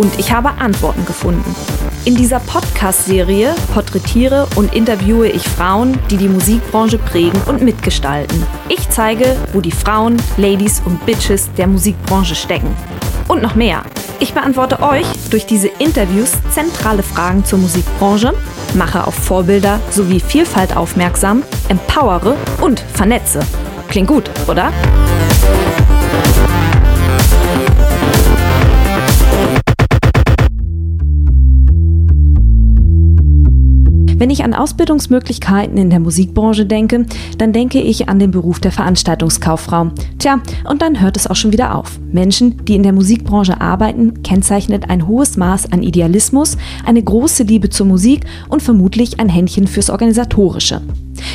und ich habe Antworten gefunden. In dieser Podcast-Serie porträtiere und interviewe ich Frauen, die die Musikbranche prägen und mitgestalten. Ich zeige, wo die Frauen, Ladies und Bitches der Musikbranche stecken. Und noch mehr. Ich beantworte euch durch diese Interviews zentrale Fragen zur Musikbranche, mache auf Vorbilder sowie Vielfalt aufmerksam, empowere und vernetze. Klingt gut, oder? Wenn ich an Ausbildungsmöglichkeiten in der Musikbranche denke, dann denke ich an den Beruf der Veranstaltungskauffrau. Tja, und dann hört es auch schon wieder auf. Menschen, die in der Musikbranche arbeiten, kennzeichnet ein hohes Maß an Idealismus, eine große Liebe zur Musik und vermutlich ein Händchen fürs Organisatorische.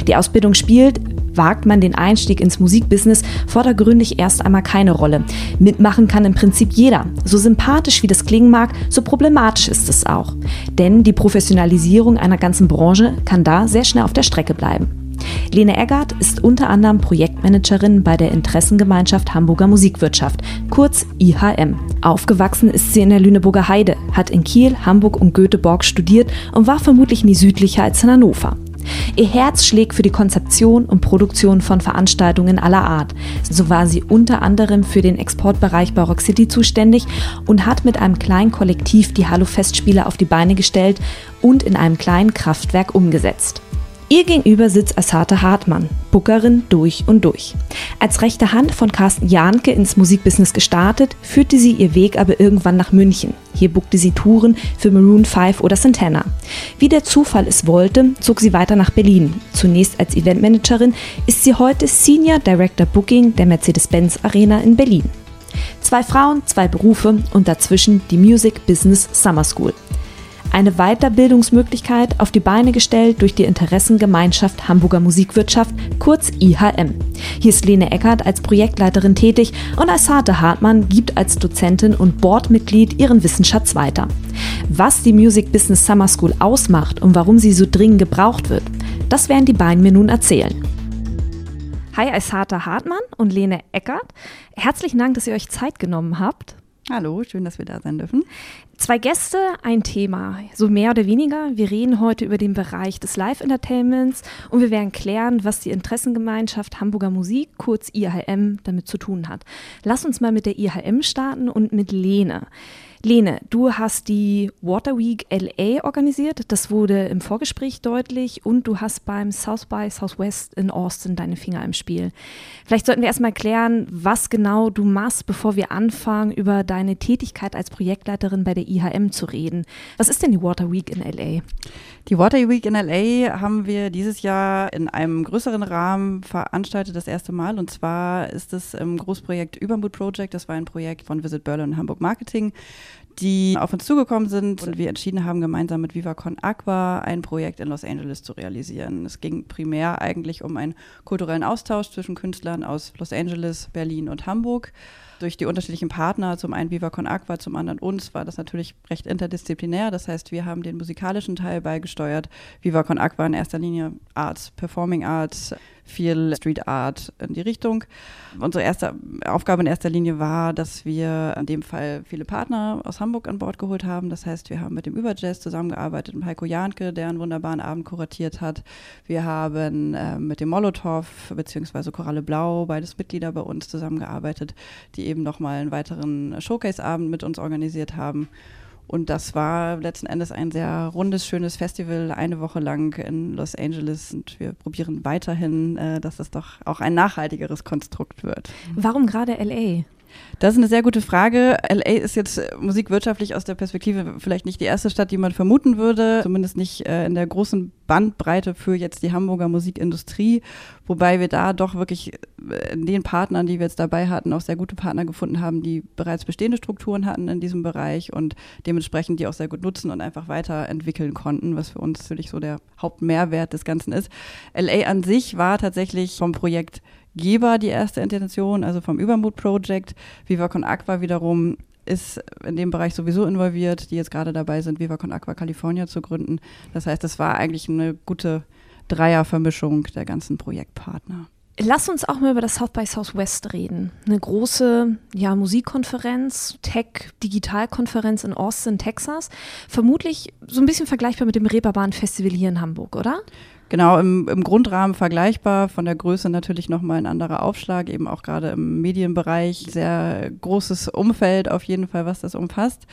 Die Ausbildung spielt, wagt man den Einstieg ins Musikbusiness vordergründig erst einmal keine Rolle. Mitmachen kann im Prinzip jeder. So sympathisch wie das klingen mag, so problematisch ist es auch. Denn die Professionalisierung einer ganzen Branche kann da sehr schnell auf der Strecke bleiben. Lene Eggert ist unter anderem Projektmanagerin bei der Interessengemeinschaft Hamburger Musikwirtschaft, kurz IHM. Aufgewachsen ist sie in der Lüneburger Heide, hat in Kiel, Hamburg und Göteborg studiert und war vermutlich nie südlicher als in Hannover. Ihr Herz schlägt für die Konzeption und Produktion von Veranstaltungen aller Art. So war sie unter anderem für den Exportbereich bei Rock City zuständig und hat mit einem kleinen Kollektiv die Hallo Festspiele auf die Beine gestellt und in einem kleinen Kraftwerk umgesetzt. Ihr gegenüber sitzt Asate Hartmann, Bookerin durch und durch. Als rechte Hand von Carsten Jahnke ins Musikbusiness gestartet, führte sie ihr Weg aber irgendwann nach München. Hier bookte sie Touren für Maroon 5 oder Santana. Wie der Zufall es wollte, zog sie weiter nach Berlin. Zunächst als Eventmanagerin ist sie heute Senior Director Booking der Mercedes-Benz Arena in Berlin. Zwei Frauen, zwei Berufe und dazwischen die Music Business Summer School eine Weiterbildungsmöglichkeit auf die Beine gestellt durch die Interessengemeinschaft Hamburger Musikwirtschaft, kurz IHM. Hier ist Lene Eckert als Projektleiterin tätig und Asate Hartmann gibt als Dozentin und Boardmitglied ihren Wissensschatz weiter. Was die Music Business Summer School ausmacht und warum sie so dringend gebraucht wird, das werden die beiden mir nun erzählen. Hi, Asate Hartmann und Lene Eckert. Herzlichen Dank, dass ihr euch Zeit genommen habt. Hallo, schön, dass wir da sein dürfen. Zwei Gäste, ein Thema, so mehr oder weniger. Wir reden heute über den Bereich des Live-Entertainments und wir werden klären, was die Interessengemeinschaft Hamburger Musik, kurz IHM, damit zu tun hat. Lass uns mal mit der IHM starten und mit Lene. Lene, du hast die Water Week LA organisiert. Das wurde im Vorgespräch deutlich. Und du hast beim South by Southwest in Austin deine Finger im Spiel. Vielleicht sollten wir erstmal klären, was genau du machst, bevor wir anfangen, über deine Tätigkeit als Projektleiterin bei der IHM zu reden. Was ist denn die Water Week in LA? Die Water Week in LA haben wir dieses Jahr in einem größeren Rahmen veranstaltet, das erste Mal. Und zwar ist es im Großprojekt Übermut Project. Das war ein Projekt von Visit Berlin und Hamburg Marketing die auf uns zugekommen sind und wir entschieden haben, gemeinsam mit VivaCon Aqua ein Projekt in Los Angeles zu realisieren. Es ging primär eigentlich um einen kulturellen Austausch zwischen Künstlern aus Los Angeles, Berlin und Hamburg. Durch die unterschiedlichen Partner, zum einen VivaCon Aqua, zum anderen uns, war das natürlich recht interdisziplinär. Das heißt, wir haben den musikalischen Teil beigesteuert. VivaCon Aqua in erster Linie Arts, Performing Arts, viel Street Art in die Richtung. Unsere erste Aufgabe in erster Linie war, dass wir in dem Fall viele Partner aus Hamburg an Bord geholt haben. Das heißt, wir haben mit dem Überjazz zusammengearbeitet, mit Heiko Jahnke, der einen wunderbaren Abend kuratiert hat. Wir haben äh, mit dem Molotow bzw. Koralle Blau, beides Mitglieder bei uns, zusammengearbeitet, die eben nochmal einen weiteren Showcase-Abend mit uns organisiert haben. Und das war letzten Endes ein sehr rundes, schönes Festival, eine Woche lang in Los Angeles. Und wir probieren weiterhin, äh, dass es doch auch ein nachhaltigeres Konstrukt wird. Warum gerade LA? Das ist eine sehr gute Frage. LA ist jetzt äh, musikwirtschaftlich aus der Perspektive vielleicht nicht die erste Stadt, die man vermuten würde, zumindest nicht äh, in der großen Bandbreite für jetzt die Hamburger Musikindustrie, wobei wir da doch wirklich äh, in den Partnern, die wir jetzt dabei hatten, auch sehr gute Partner gefunden haben, die bereits bestehende Strukturen hatten in diesem Bereich und dementsprechend die auch sehr gut nutzen und einfach weiterentwickeln konnten, was für uns natürlich so der Hauptmehrwert des Ganzen ist. LA an sich war tatsächlich vom Projekt Geber die erste Intention, also vom Übermut Project. Viva Con Aqua wiederum ist in dem Bereich sowieso involviert, die jetzt gerade dabei sind, Viva Con Aqua California zu gründen. Das heißt, es war eigentlich eine gute Dreiervermischung der ganzen Projektpartner. Lass uns auch mal über das South by Southwest reden. Eine große ja, Musikkonferenz, Tech-Digitalkonferenz in Austin, Texas. Vermutlich so ein bisschen vergleichbar mit dem Reeperbahn Festival hier in Hamburg, oder? Genau, im, im Grundrahmen vergleichbar, von der Größe natürlich nochmal ein anderer Aufschlag, eben auch gerade im Medienbereich. Sehr großes Umfeld auf jeden Fall, was das umfasst.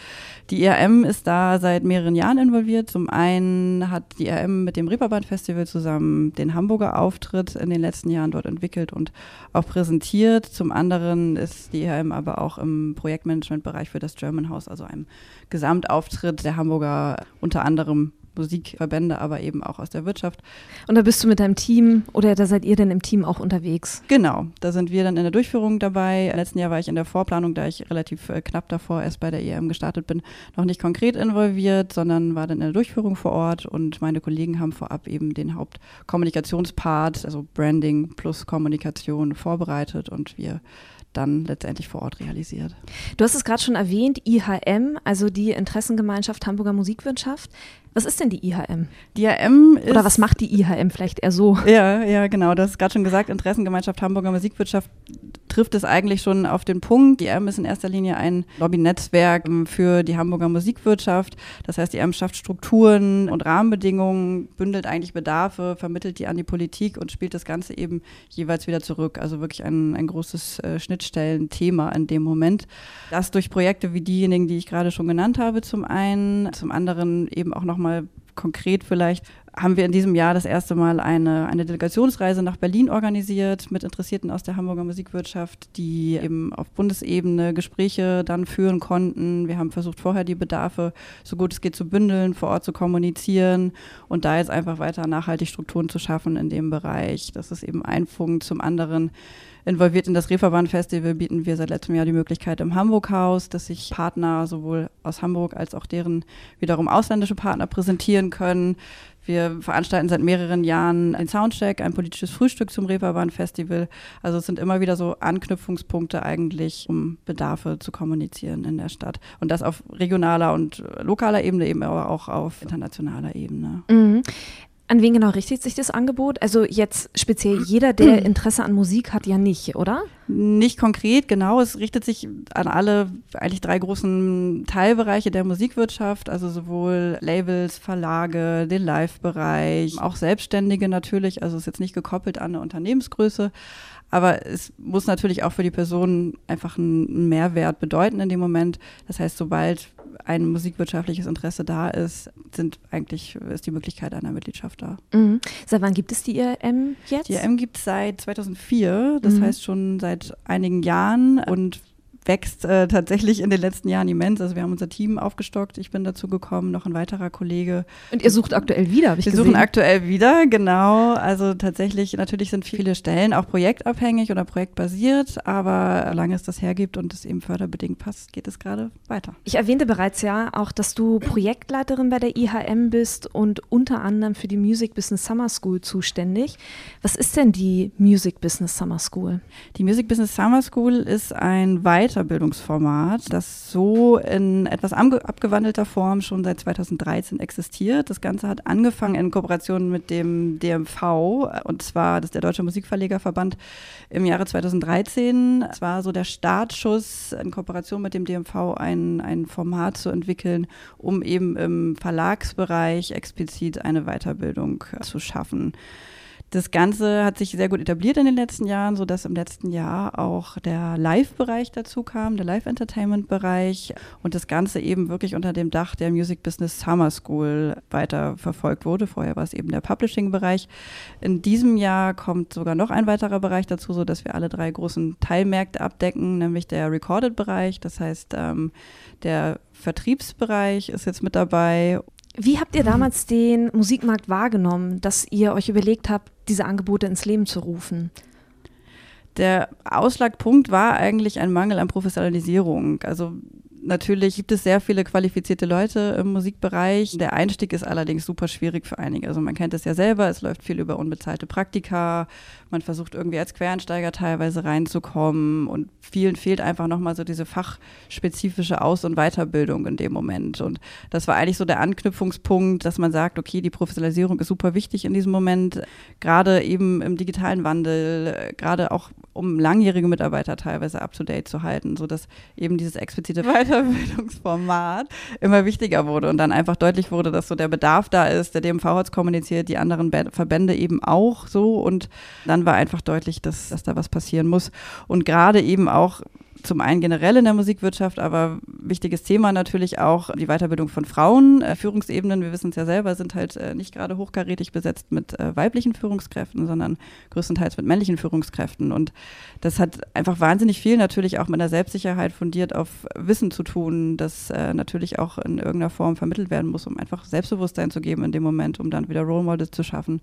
Die IRM ist da seit mehreren Jahren involviert. Zum einen hat die IRM mit dem Reeperbahn Festival zusammen den Hamburger Auftritt in den letzten Jahren dort entwickelt und auch präsentiert. Zum anderen ist die IRM aber auch im Projektmanagementbereich für das German House, also einem Gesamtauftritt der Hamburger unter anderem Musikverbände, aber eben auch aus der Wirtschaft. Und da bist du mit deinem Team oder da seid ihr denn im Team auch unterwegs? Genau, da sind wir dann in der Durchführung dabei. Im letzten Jahr war ich in der Vorplanung, da ich relativ äh, knapp davor erst bei der EM gestartet bin, noch nicht konkret involviert, sondern war dann in der Durchführung vor Ort und meine Kollegen haben vorab eben den Hauptkommunikationspart, also Branding plus Kommunikation vorbereitet und wir dann letztendlich vor Ort realisiert. Du hast es gerade schon erwähnt, IHM, also die Interessengemeinschaft Hamburger Musikwirtschaft. Was ist denn die IHM? Die IHM ist. Oder was macht die IHM vielleicht eher so? Ja, ja, genau. Das ist gerade schon gesagt. Interessengemeinschaft Hamburger Musikwirtschaft trifft es eigentlich schon auf den Punkt. Die IHM ist in erster Linie ein Lobbynetzwerk für die Hamburger Musikwirtschaft. Das heißt, die IHM schafft Strukturen und Rahmenbedingungen, bündelt eigentlich Bedarfe, vermittelt die an die Politik und spielt das Ganze eben jeweils wieder zurück. Also wirklich ein, ein großes äh, Schnittstellenthema in dem Moment. Das durch Projekte wie diejenigen, die ich gerade schon genannt habe, zum einen, zum anderen eben auch noch nochmal konkret vielleicht, haben wir in diesem Jahr das erste Mal eine, eine Delegationsreise nach Berlin organisiert mit Interessierten aus der Hamburger Musikwirtschaft, die eben auf Bundesebene Gespräche dann führen konnten. Wir haben versucht, vorher die Bedarfe so gut es geht zu bündeln, vor Ort zu kommunizieren und da jetzt einfach weiter nachhaltig Strukturen zu schaffen in dem Bereich. Das ist eben ein Punkt. Zum anderen involviert in das Reeperbahn-Festival bieten wir seit letztem Jahr die Möglichkeit im Hamburg-Haus, dass sich Partner sowohl aus Hamburg als auch deren wiederum ausländische Partner präsentieren können. Wir veranstalten seit mehreren Jahren den Soundcheck, ein politisches Frühstück zum Reeperbahn-Festival. Also es sind immer wieder so Anknüpfungspunkte eigentlich, um Bedarfe zu kommunizieren in der Stadt. Und das auf regionaler und lokaler Ebene, eben aber auch auf internationaler Ebene. Mhm. An wen genau richtet sich das Angebot? Also jetzt speziell jeder, der Interesse an Musik hat, ja nicht, oder? Nicht konkret, genau. Es richtet sich an alle eigentlich drei großen Teilbereiche der Musikwirtschaft, also sowohl Labels, Verlage, den Live-Bereich, auch Selbstständige natürlich. Also es ist jetzt nicht gekoppelt an eine Unternehmensgröße, aber es muss natürlich auch für die Person einfach einen Mehrwert bedeuten in dem Moment. Das heißt, sobald ein musikwirtschaftliches Interesse da ist, sind eigentlich, ist die Möglichkeit einer Mitgliedschaft da. Mhm. Seit wann gibt es die IRM jetzt? Die IRM gibt es seit 2004, das mhm. heißt schon seit einigen Jahren und wächst äh, tatsächlich in den letzten Jahren immens. Also wir haben unser Team aufgestockt. Ich bin dazu gekommen, noch ein weiterer Kollege. Und ihr sucht aktuell wieder, habe ich wir gesehen. Wir suchen aktuell wieder, genau. Also tatsächlich, natürlich sind viele Stellen auch projektabhängig oder projektbasiert, aber solange es das hergibt und es eben förderbedingt passt, geht es gerade weiter. Ich erwähnte bereits ja auch, dass du Projektleiterin bei der IHM bist und unter anderem für die Music Business Summer School zuständig. Was ist denn die Music Business Summer School? Die Music Business Summer School ist ein weit Weiterbildungsformat, das so in etwas abgewandelter Form schon seit 2013 existiert. Das Ganze hat angefangen in Kooperation mit dem DMV, und zwar das der Deutsche Musikverlegerverband im Jahre 2013. Es war so der Startschuss in Kooperation mit dem DMV ein, ein Format zu entwickeln, um eben im Verlagsbereich explizit eine Weiterbildung zu schaffen. Das Ganze hat sich sehr gut etabliert in den letzten Jahren, sodass im letzten Jahr auch der Live-Bereich dazu kam, der Live-Entertainment-Bereich und das Ganze eben wirklich unter dem Dach der Music Business Summer School weiter verfolgt wurde. Vorher war es eben der Publishing-Bereich. In diesem Jahr kommt sogar noch ein weiterer Bereich dazu, sodass wir alle drei großen Teilmärkte abdecken, nämlich der Recorded-Bereich, das heißt ähm, der Vertriebsbereich ist jetzt mit dabei wie habt ihr damals den Musikmarkt wahrgenommen, dass ihr euch überlegt habt, diese Angebote ins Leben zu rufen? Der Ausschlagpunkt war eigentlich ein Mangel an Professionalisierung. Also Natürlich gibt es sehr viele qualifizierte Leute im Musikbereich. Der Einstieg ist allerdings super schwierig für einige. Also man kennt es ja selber, es läuft viel über unbezahlte Praktika. Man versucht irgendwie als Quereinsteiger teilweise reinzukommen und vielen fehlt einfach nochmal so diese fachspezifische Aus- und Weiterbildung in dem Moment. Und das war eigentlich so der Anknüpfungspunkt, dass man sagt, okay, die Professionalisierung ist super wichtig in diesem Moment, gerade eben im digitalen Wandel, gerade auch um langjährige Mitarbeiter teilweise up-to-date zu halten, sodass eben dieses explizite Weiter Weiterbildungsformat immer wichtiger wurde und dann einfach deutlich wurde, dass so der Bedarf da ist, der DMV hat es kommuniziert, die anderen Verbände eben auch so. Und dann war einfach deutlich, dass, dass da was passieren muss. Und gerade eben auch zum einen generell in der Musikwirtschaft, aber wichtiges Thema natürlich auch die Weiterbildung von Frauen. Äh, Führungsebenen, wir wissen es ja selber, sind halt äh, nicht gerade hochkarätig besetzt mit äh, weiblichen Führungskräften, sondern größtenteils mit männlichen Führungskräften. Und das hat einfach wahnsinnig viel natürlich auch mit der Selbstsicherheit fundiert auf Wissen zu tun, das natürlich auch in irgendeiner Form vermittelt werden muss, um einfach Selbstbewusstsein zu geben in dem Moment, um dann wieder Role Models zu schaffen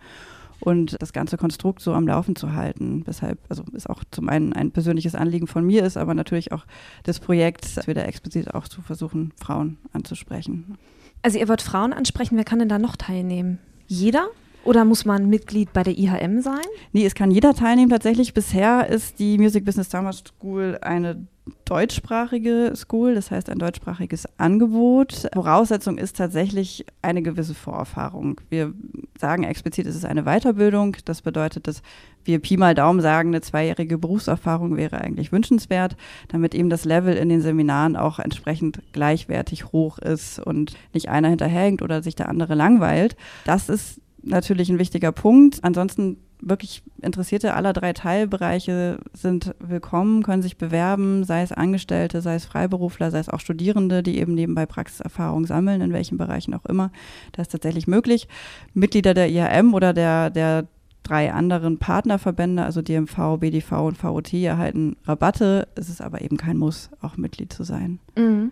und das ganze Konstrukt so am Laufen zu halten. Weshalb, also ist auch zum einen ein persönliches Anliegen von mir ist, aber natürlich auch des Projekts, wieder explizit auch zu versuchen, Frauen anzusprechen. Also ihr wollt Frauen ansprechen, wer kann denn da noch teilnehmen? Jeder? Oder muss man Mitglied bei der IHM sein? Nee, es kann jeder teilnehmen tatsächlich. Bisher ist die Music Business Summer School eine deutschsprachige School, das heißt ein deutschsprachiges Angebot. Voraussetzung ist tatsächlich eine gewisse Vorerfahrung. Wir sagen explizit, es ist eine Weiterbildung. Das bedeutet, dass wir Pi mal Daumen sagen, eine zweijährige Berufserfahrung wäre eigentlich wünschenswert, damit eben das Level in den Seminaren auch entsprechend gleichwertig hoch ist und nicht einer hinterhängt oder sich der andere langweilt. Das ist natürlich ein wichtiger Punkt. Ansonsten wirklich Interessierte aller drei Teilbereiche sind willkommen, können sich bewerben, sei es Angestellte, sei es Freiberufler, sei es auch Studierende, die eben nebenbei Praxiserfahrung sammeln, in welchen Bereichen auch immer. Das ist tatsächlich möglich. Mitglieder der IAM oder der, der drei anderen Partnerverbände, also DMV, BDV und VOT, erhalten Rabatte. Es ist aber eben kein Muss, auch Mitglied zu sein. Mhm.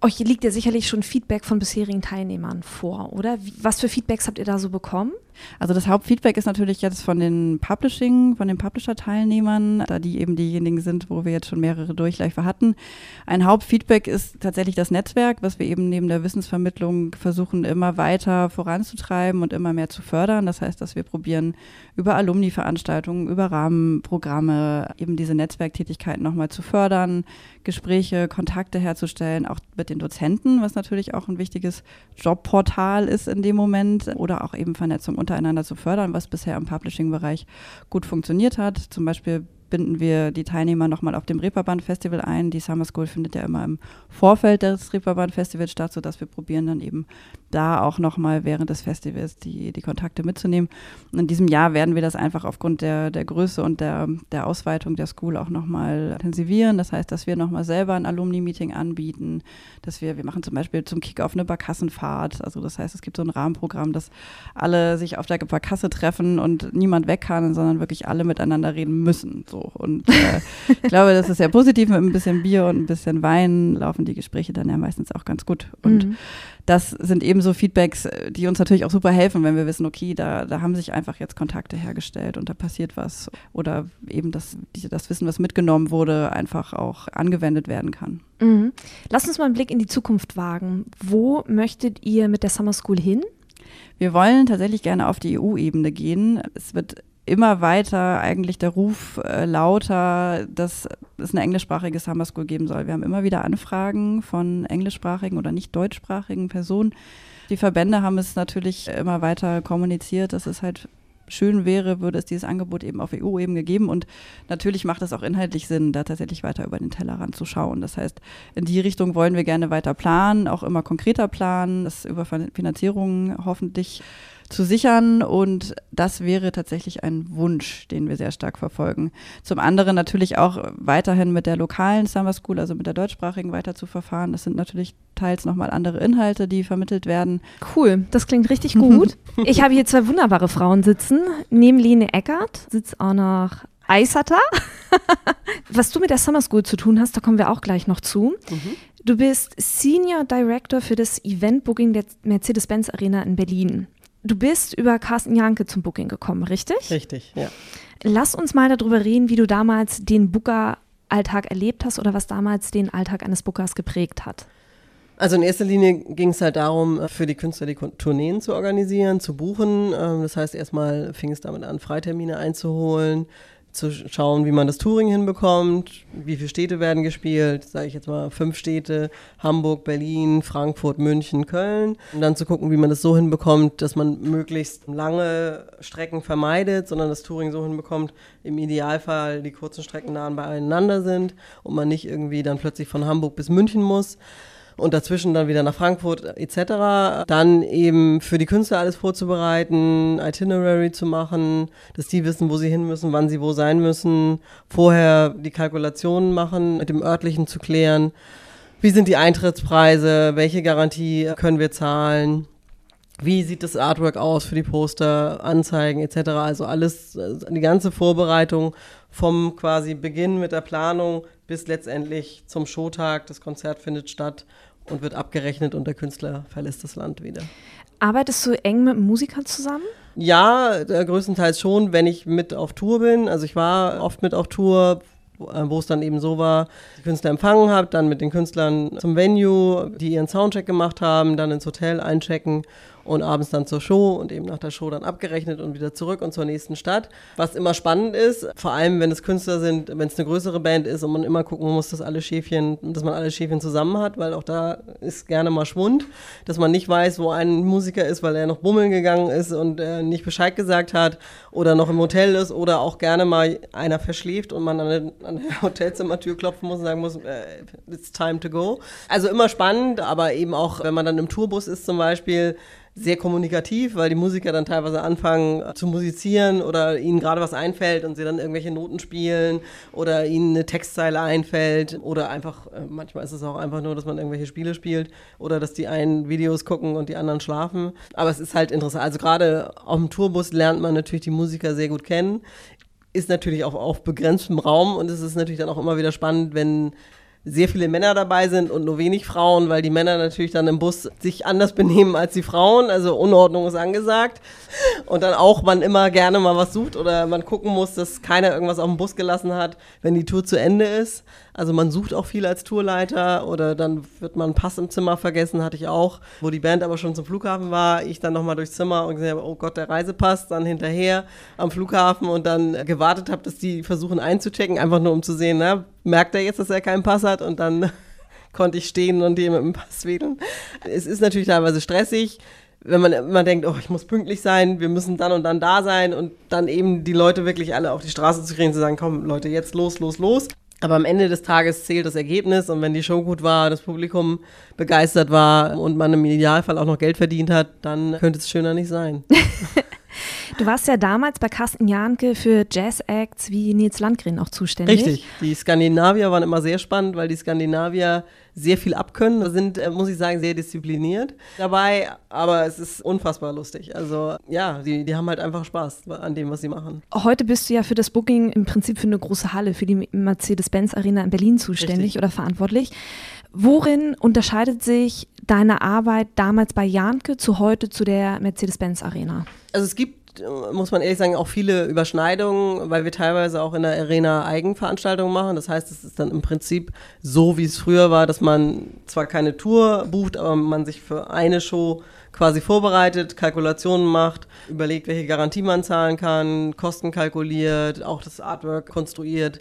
Euch liegt ja sicherlich schon Feedback von bisherigen Teilnehmern vor, oder? Was für Feedbacks habt ihr da so bekommen? Also das Hauptfeedback ist natürlich jetzt von den Publishing, von den Publisher-Teilnehmern, da die eben diejenigen sind, wo wir jetzt schon mehrere Durchläufe hatten. Ein Hauptfeedback ist tatsächlich das Netzwerk, was wir eben neben der Wissensvermittlung versuchen, immer weiter voranzutreiben und immer mehr zu fördern. Das heißt, dass wir probieren, über Alumni-Veranstaltungen, über Rahmenprogramme eben diese Netzwerktätigkeiten nochmal zu fördern, Gespräche, Kontakte herzustellen, auch mit den Dozenten, was natürlich auch ein wichtiges Jobportal ist in dem Moment oder auch eben Vernetzung untereinander zu fördern, was bisher im Publishing-Bereich gut funktioniert hat. Zum Beispiel binden wir die Teilnehmer nochmal auf dem Reeperbahn-Festival ein. Die Summer School findet ja immer im Vorfeld des Reeperbahn-Festivals statt, sodass wir probieren dann eben da auch nochmal während des Festivals die, die Kontakte mitzunehmen. Und in diesem Jahr werden wir das einfach aufgrund der, der Größe und der, der Ausweitung der School auch nochmal intensivieren. Das heißt, dass wir nochmal selber ein Alumni-Meeting anbieten, dass wir, wir machen zum Beispiel zum Kickoff eine Barkassenfahrt. Also das heißt, es gibt so ein Rahmenprogramm, dass alle sich auf der Barkasse treffen und niemand weg kann, sondern wirklich alle miteinander reden müssen. So. Und äh, ich glaube, das ist sehr positiv. Mit ein bisschen Bier und ein bisschen Wein laufen die Gespräche dann ja meistens auch ganz gut. Und mhm. das sind eben so Feedbacks, die uns natürlich auch super helfen, wenn wir wissen, okay, da, da haben sich einfach jetzt Kontakte hergestellt und da passiert was. Oder eben das, das Wissen, was mitgenommen wurde, einfach auch angewendet werden kann. Mhm. Lass uns mal einen Blick in die Zukunft wagen. Wo möchtet ihr mit der Summer School hin? Wir wollen tatsächlich gerne auf die EU-Ebene gehen. Es wird immer weiter eigentlich der Ruf äh, lauter, dass es eine englischsprachige Summer School geben soll. Wir haben immer wieder Anfragen von englischsprachigen oder nicht deutschsprachigen Personen. Die Verbände haben es natürlich immer weiter kommuniziert, dass es halt schön wäre, würde es dieses Angebot eben auf EU-Ebene geben. Und natürlich macht es auch inhaltlich Sinn, da tatsächlich weiter über den Tellerrand zu schauen. Das heißt, in die Richtung wollen wir gerne weiter planen, auch immer konkreter planen, das über Finanzierungen hoffentlich zu sichern. Und das wäre tatsächlich ein Wunsch, den wir sehr stark verfolgen. Zum anderen natürlich auch weiterhin mit der lokalen Summer School, also mit der deutschsprachigen weiter zu verfahren. Das sind natürlich teils nochmal andere Inhalte, die vermittelt werden. Cool, das klingt richtig gut. ich habe hier zwei wunderbare Frauen sitzen. Neben Lene Eckert sitzt auch noch Eisata. Was du mit der Summer School zu tun hast, da kommen wir auch gleich noch zu. Mhm. Du bist Senior Director für das Event Booking der Mercedes-Benz Arena in Berlin. Du bist über Carsten Janke zum Booking gekommen, richtig? Richtig, ja. Lass uns mal darüber reden, wie du damals den Booker-Alltag erlebt hast oder was damals den Alltag eines Bookers geprägt hat. Also in erster Linie ging es halt darum, für die Künstler die Tourneen zu organisieren, zu buchen. Ähm, das heißt, erstmal fing es damit an, Freitermine einzuholen, zu schauen, wie man das Touring hinbekommt, wie viele Städte werden gespielt, sage ich jetzt mal fünf Städte, Hamburg, Berlin, Frankfurt, München, Köln. Und dann zu gucken, wie man das so hinbekommt, dass man möglichst lange Strecken vermeidet, sondern das Touring so hinbekommt, im Idealfall die kurzen Strecken nah beieinander sind und man nicht irgendwie dann plötzlich von Hamburg bis München muss und dazwischen dann wieder nach Frankfurt etc. Dann eben für die Künstler alles vorzubereiten, Itinerary zu machen, dass die wissen, wo sie hin müssen, wann sie wo sein müssen, vorher die Kalkulationen machen, mit dem örtlichen zu klären. Wie sind die Eintrittspreise? Welche Garantie können wir zahlen? Wie sieht das Artwork aus für die Poster, Anzeigen etc.? Also alles, die ganze Vorbereitung vom quasi Beginn mit der Planung bis letztendlich zum Showtag. Das Konzert findet statt und wird abgerechnet und der Künstler verlässt das Land wieder. Arbeitest du eng mit Musikern zusammen? Ja, äh, größtenteils schon, wenn ich mit auf Tour bin. Also ich war oft mit auf Tour, wo äh, es dann eben so war, die Künstler empfangen habe, dann mit den Künstlern zum Venue, die ihren Soundcheck gemacht haben, dann ins Hotel einchecken und abends dann zur Show und eben nach der Show dann abgerechnet und wieder zurück und zur nächsten Stadt. Was immer spannend ist, vor allem wenn es Künstler sind, wenn es eine größere Band ist und man immer gucken muss, dass alle Schäfchen, dass man alle Schäfchen zusammen hat, weil auch da ist gerne mal Schwund, dass man nicht weiß, wo ein Musiker ist, weil er noch bummeln gegangen ist und äh, nicht Bescheid gesagt hat oder noch im Hotel ist oder auch gerne mal einer verschläft und man an an der Hotelzimmertür klopfen muss und sagen muss, äh, it's time to go. Also immer spannend, aber eben auch, wenn man dann im Tourbus ist zum Beispiel, sehr kommunikativ, weil die Musiker dann teilweise anfangen zu musizieren oder ihnen gerade was einfällt und sie dann irgendwelche Noten spielen oder ihnen eine Textzeile einfällt oder einfach, äh, manchmal ist es auch einfach nur, dass man irgendwelche Spiele spielt oder dass die einen Videos gucken und die anderen schlafen. Aber es ist halt interessant. Also gerade auf dem Tourbus lernt man natürlich die Musiker sehr gut kennen ist natürlich auch auf begrenztem Raum und es ist natürlich dann auch immer wieder spannend, wenn sehr viele Männer dabei sind und nur wenig Frauen, weil die Männer natürlich dann im Bus sich anders benehmen als die Frauen. Also Unordnung ist angesagt. Und dann auch man immer gerne mal was sucht oder man gucken muss, dass keiner irgendwas auf dem Bus gelassen hat, wenn die Tour zu Ende ist. Also man sucht auch viel als Tourleiter oder dann wird man Pass im Zimmer vergessen, hatte ich auch. Wo die Band aber schon zum Flughafen war, ich dann nochmal durchs Zimmer und gesehen habe, oh Gott, der Reisepass, dann hinterher am Flughafen und dann gewartet habe, dass die versuchen einzuchecken, einfach nur um zu sehen, na, merkt er jetzt, dass er keinen Pass hat und dann konnte ich stehen und die mit dem Pass wedeln. Es ist natürlich teilweise stressig wenn man immer denkt, oh, ich muss pünktlich sein, wir müssen dann und dann da sein und dann eben die Leute wirklich alle auf die Straße zu kriegen, zu sagen, komm Leute, jetzt los, los, los. Aber am Ende des Tages zählt das Ergebnis und wenn die Show gut war, das Publikum begeistert war und man im Idealfall auch noch Geld verdient hat, dann könnte es schöner nicht sein. Du warst ja damals bei Carsten Jahnke für Jazz-Acts wie Nils Landgren auch zuständig. Richtig. Die Skandinavier waren immer sehr spannend, weil die Skandinavier sehr viel abkönnen, sind, äh, muss ich sagen, sehr diszipliniert dabei, aber es ist unfassbar lustig. Also ja, die, die haben halt einfach Spaß an dem, was sie machen. Heute bist du ja für das Booking im Prinzip für eine große Halle, für die Mercedes-Benz Arena in Berlin zuständig Richtig. oder verantwortlich. Worin unterscheidet sich deine Arbeit damals bei Janke zu heute zu der Mercedes-Benz Arena? Also es gibt muss man ehrlich sagen, auch viele Überschneidungen, weil wir teilweise auch in der Arena Eigenveranstaltungen machen. Das heißt, es ist dann im Prinzip so, wie es früher war, dass man zwar keine Tour bucht, aber man sich für eine Show quasi vorbereitet, Kalkulationen macht, überlegt, welche Garantie man zahlen kann, Kosten kalkuliert, auch das Artwork konstruiert,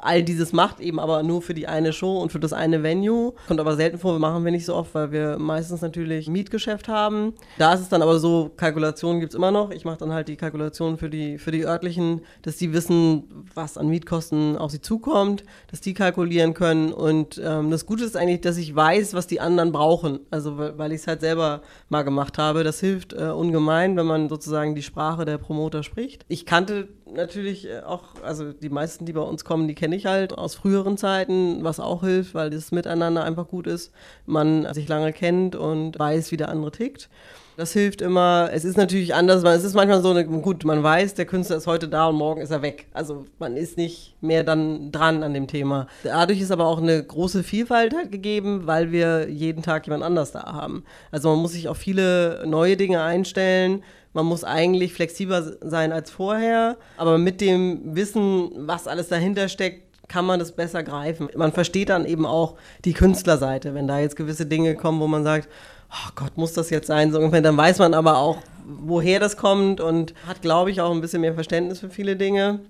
all dieses macht, eben aber nur für die eine Show und für das eine Venue. Kommt aber selten vor, wir machen wir nicht so oft, weil wir meistens natürlich Mietgeschäft haben. Da ist es dann aber so, Kalkulationen gibt es immer noch. Ich mache dann halt die Kalkulationen für die, für die örtlichen, dass die wissen, was an Mietkosten auf sie zukommt, dass die kalkulieren können. Und ähm, das Gute ist eigentlich, dass ich weiß, was die anderen brauchen. Also weil ich es halt selber mal gemacht habe. Das hilft äh, ungemein, wenn man sozusagen die Sprache der Promoter spricht. Ich kannte natürlich äh, auch, also die meisten, die bei uns kommen, die kenne ich halt aus früheren Zeiten, was auch hilft, weil das Miteinander einfach gut ist. Man sich lange kennt und weiß, wie der andere tickt. Das hilft immer. Es ist natürlich anders, weil es ist manchmal so, eine, gut, man weiß, der Künstler ist heute da und morgen ist er weg. Also man ist nicht mehr dann dran an dem Thema. Dadurch ist aber auch eine große Vielfalt halt gegeben, weil wir jeden Tag jemand anders da haben. Also man muss sich auf viele neue Dinge einstellen. Man muss eigentlich flexibler sein als vorher, aber mit dem Wissen, was alles dahinter steckt, kann man das besser greifen. Man versteht dann eben auch die Künstlerseite, wenn da jetzt gewisse Dinge kommen, wo man sagt, oh Gott, muss das jetzt sein? So ungefähr, dann weiß man aber auch, woher das kommt und hat, glaube ich, auch ein bisschen mehr Verständnis für viele Dinge.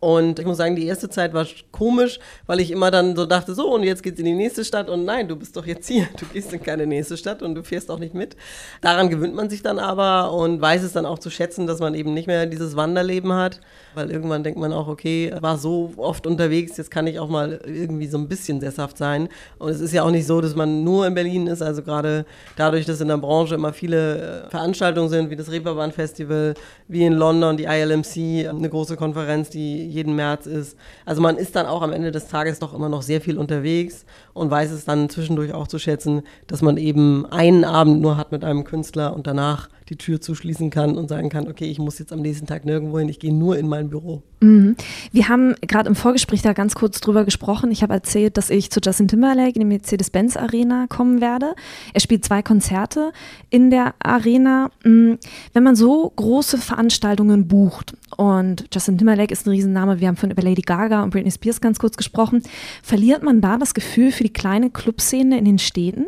Und ich muss sagen, die erste Zeit war komisch, weil ich immer dann so dachte, so, und jetzt geht's in die nächste Stadt. Und nein, du bist doch jetzt hier. Du gehst in keine nächste Stadt und du fährst auch nicht mit. Daran gewöhnt man sich dann aber und weiß es dann auch zu schätzen, dass man eben nicht mehr dieses Wanderleben hat. Weil irgendwann denkt man auch, okay, war so oft unterwegs, jetzt kann ich auch mal irgendwie so ein bisschen sesshaft sein. Und es ist ja auch nicht so, dass man nur in Berlin ist. Also gerade dadurch, dass in der Branche immer viele äh, Veranstaltungen sind, wie das Reeperbahn Festival, wie in London die ILMC, eine große Konferenz, die jeden März ist. Also man ist dann auch am Ende des Tages doch immer noch sehr viel unterwegs und weiß es dann zwischendurch auch zu schätzen, dass man eben einen Abend nur hat mit einem Künstler und danach die Tür zuschließen kann und sagen kann, okay, ich muss jetzt am nächsten Tag nirgendwo hin, ich gehe nur in mein Büro. Mhm. Wir haben gerade im Vorgespräch da ganz kurz drüber gesprochen. Ich habe erzählt, dass ich zu Justin Timberlake in die Mercedes-Benz Arena kommen werde. Er spielt zwei Konzerte in der Arena. Mhm. Wenn man so große Veranstaltungen bucht und Justin Timberlake ist ein Riesenname, wir haben von über Lady Gaga und Britney Spears ganz kurz gesprochen, verliert man da das Gefühl für die kleine Clubszene in den Städten?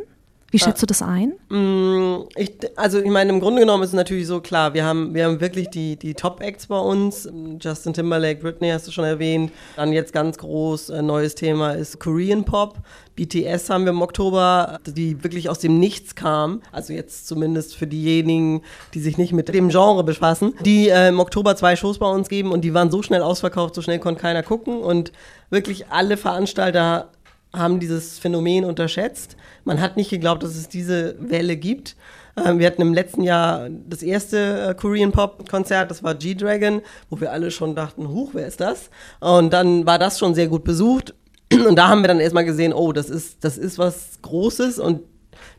Wie schätzt du das ein? Mm, ich, also ich meine, im Grunde genommen ist es natürlich so klar, wir haben, wir haben wirklich die, die Top-Acts bei uns. Justin Timberlake, Britney hast du schon erwähnt. Dann jetzt ganz groß, ein neues Thema ist Korean Pop. BTS haben wir im Oktober, die wirklich aus dem Nichts kam. Also jetzt zumindest für diejenigen, die sich nicht mit dem Genre befassen. Die äh, im Oktober zwei Shows bei uns geben und die waren so schnell ausverkauft, so schnell konnte keiner gucken. Und wirklich alle Veranstalter haben dieses Phänomen unterschätzt. Man hat nicht geglaubt, dass es diese Welle gibt. Ähm, wir hatten im letzten Jahr das erste äh, Korean Pop Konzert, das war G-Dragon, wo wir alle schon dachten, huch, wer ist das? Und dann war das schon sehr gut besucht. Und da haben wir dann erstmal gesehen, oh, das ist, das ist was Großes und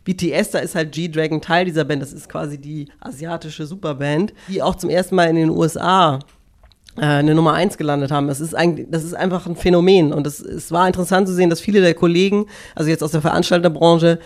BTS, da ist halt G-Dragon Teil dieser Band, das ist quasi die asiatische Superband, die auch zum ersten Mal in den USA eine Nummer eins gelandet haben. Das ist eigentlich, das ist einfach ein Phänomen. Und es, es war interessant zu sehen, dass viele der Kollegen, also jetzt aus der Veranstalterbranche,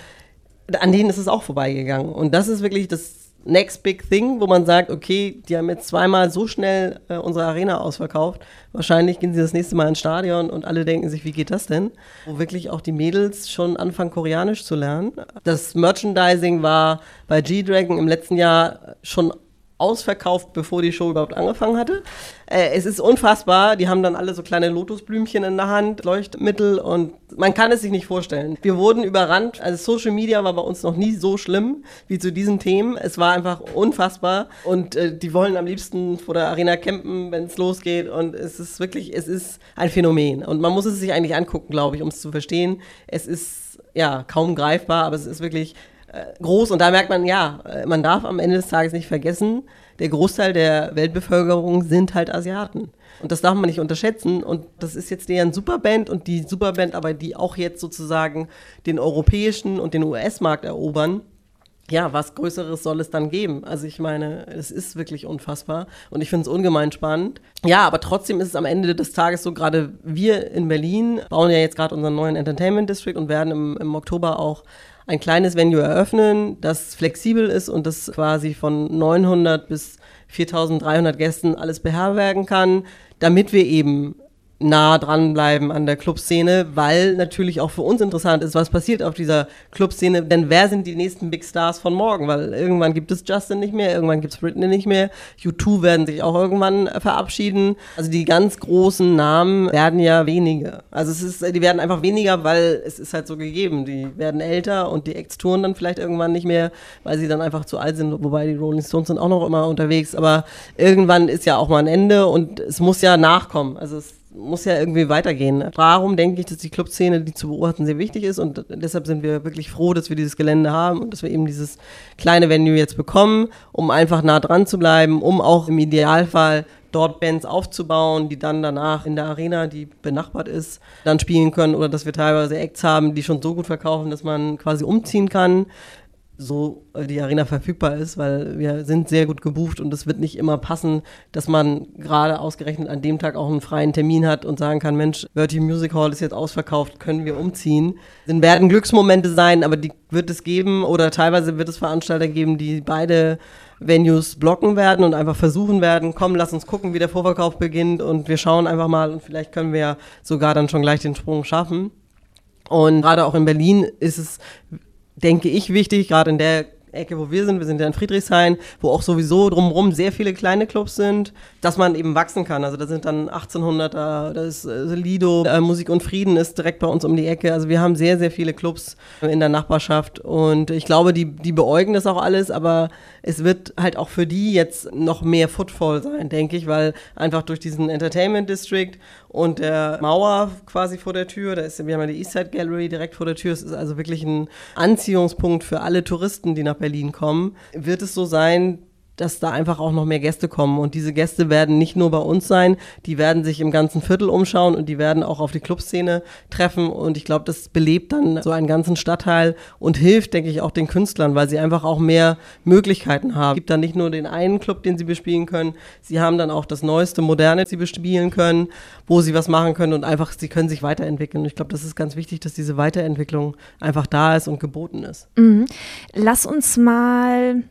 an denen ist es auch vorbeigegangen. Und das ist wirklich das Next Big Thing, wo man sagt, okay, die haben jetzt zweimal so schnell äh, unsere Arena ausverkauft. Wahrscheinlich gehen sie das nächste Mal ins Stadion und alle denken sich, wie geht das denn? Wo wirklich auch die Mädels schon anfangen, Koreanisch zu lernen. Das Merchandising war bei G-Dragon im letzten Jahr schon ausverkauft, bevor die Show überhaupt angefangen hatte. Äh, es ist unfassbar. Die haben dann alle so kleine Lotusblümchen in der Hand, Leuchtmittel und man kann es sich nicht vorstellen. Wir wurden überrannt. Also Social Media war bei uns noch nie so schlimm wie zu diesen Themen. Es war einfach unfassbar und äh, die wollen am liebsten vor der Arena campen, wenn es losgeht und es ist wirklich, es ist ein Phänomen und man muss es sich eigentlich angucken, glaube ich, um es zu verstehen. Es ist ja kaum greifbar, aber es ist wirklich groß und da merkt man, ja, äh, man darf am Ende des Tages nicht vergessen, der Großteil der Weltbevölkerung sind halt Asiaten. Und das darf man nicht unterschätzen. Und das ist jetzt deren Superband und die Superband, aber die auch jetzt sozusagen den europäischen und den US-Markt erobern. Ja, was Größeres soll es dann geben? Also ich meine, es ist wirklich unfassbar und ich finde es ungemein spannend. Ja, aber trotzdem ist es am Ende des Tages so, gerade wir in Berlin bauen ja jetzt gerade unseren neuen Entertainment District und werden im, im Oktober auch ein kleines Venue eröffnen, das flexibel ist und das quasi von 900 bis 4300 Gästen alles beherbergen kann, damit wir eben nah dranbleiben an der Clubszene, weil natürlich auch für uns interessant ist, was passiert auf dieser Clubszene, denn wer sind die nächsten Big Stars von morgen, weil irgendwann gibt es Justin nicht mehr, irgendwann gibt es Britney nicht mehr, U2 werden sich auch irgendwann verabschieden, also die ganz großen Namen werden ja weniger, also es ist, die werden einfach weniger, weil es ist halt so gegeben, die werden älter und die Acts touren dann vielleicht irgendwann nicht mehr, weil sie dann einfach zu alt sind, wobei die Rolling Stones sind auch noch immer unterwegs, aber irgendwann ist ja auch mal ein Ende und es muss ja nachkommen, also es muss ja irgendwie weitergehen. Darum denke ich, dass die Clubszene, die zu beobachten, sehr wichtig ist und deshalb sind wir wirklich froh, dass wir dieses Gelände haben und dass wir eben dieses kleine Venue jetzt bekommen, um einfach nah dran zu bleiben, um auch im Idealfall dort Bands aufzubauen, die dann danach in der Arena, die benachbart ist, dann spielen können oder dass wir teilweise Acts haben, die schon so gut verkaufen, dass man quasi umziehen kann so äh, die Arena verfügbar ist, weil wir sind sehr gut gebucht und es wird nicht immer passen, dass man gerade ausgerechnet an dem Tag auch einen freien Termin hat und sagen kann, Mensch, Verti Music Hall ist jetzt ausverkauft, können wir umziehen. Dann werden Glücksmomente sein, aber die wird es geben oder teilweise wird es Veranstalter geben, die beide Venues blocken werden und einfach versuchen werden, komm, lass uns gucken, wie der Vorverkauf beginnt und wir schauen einfach mal und vielleicht können wir ja sogar dann schon gleich den Sprung schaffen. Und gerade auch in Berlin ist es denke ich, wichtig, gerade in der Ecke, wo wir sind, wir sind ja in Friedrichshain, wo auch sowieso drumherum sehr viele kleine Clubs sind, dass man eben wachsen kann. Also da sind dann 1800er, da ist äh, Lido, äh, Musik und Frieden ist direkt bei uns um die Ecke. Also wir haben sehr, sehr viele Clubs in der Nachbarschaft und ich glaube, die, die beäugen das auch alles, aber es wird halt auch für die jetzt noch mehr Footfall sein, denke ich, weil einfach durch diesen Entertainment District und der Mauer quasi vor der Tür, da ist, wir haben ja die Eastside Gallery direkt vor der Tür, es ist also wirklich ein Anziehungspunkt für alle Touristen, die nach Berlin kommen, wird es so sein, dass da einfach auch noch mehr Gäste kommen. Und diese Gäste werden nicht nur bei uns sein, die werden sich im ganzen Viertel umschauen und die werden auch auf die Clubszene treffen. Und ich glaube, das belebt dann so einen ganzen Stadtteil und hilft, denke ich, auch den Künstlern, weil sie einfach auch mehr Möglichkeiten haben. Es gibt dann nicht nur den einen Club, den sie bespielen können, sie haben dann auch das neueste, moderne, sie bespielen können, wo sie was machen können und einfach, sie können sich weiterentwickeln. Und ich glaube, das ist ganz wichtig, dass diese Weiterentwicklung einfach da ist und geboten ist. Mhm. Lass uns mal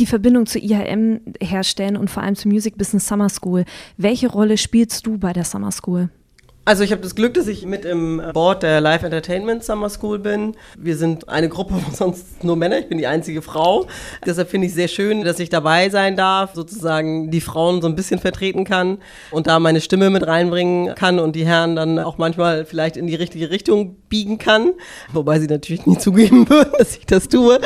die Verbindung zu IHM herstellen und vor allem zu Music Business Summer School. Welche Rolle spielst du bei der Summer School? Also ich habe das Glück, dass ich mit im Board der Live Entertainment Summer School bin. Wir sind eine Gruppe von sonst nur Männer. Ich bin die einzige Frau. Deshalb finde ich sehr schön, dass ich dabei sein darf, sozusagen die Frauen so ein bisschen vertreten kann und da meine Stimme mit reinbringen kann und die Herren dann auch manchmal vielleicht in die richtige Richtung biegen kann. Wobei sie natürlich nie zugeben würden, dass ich das tue.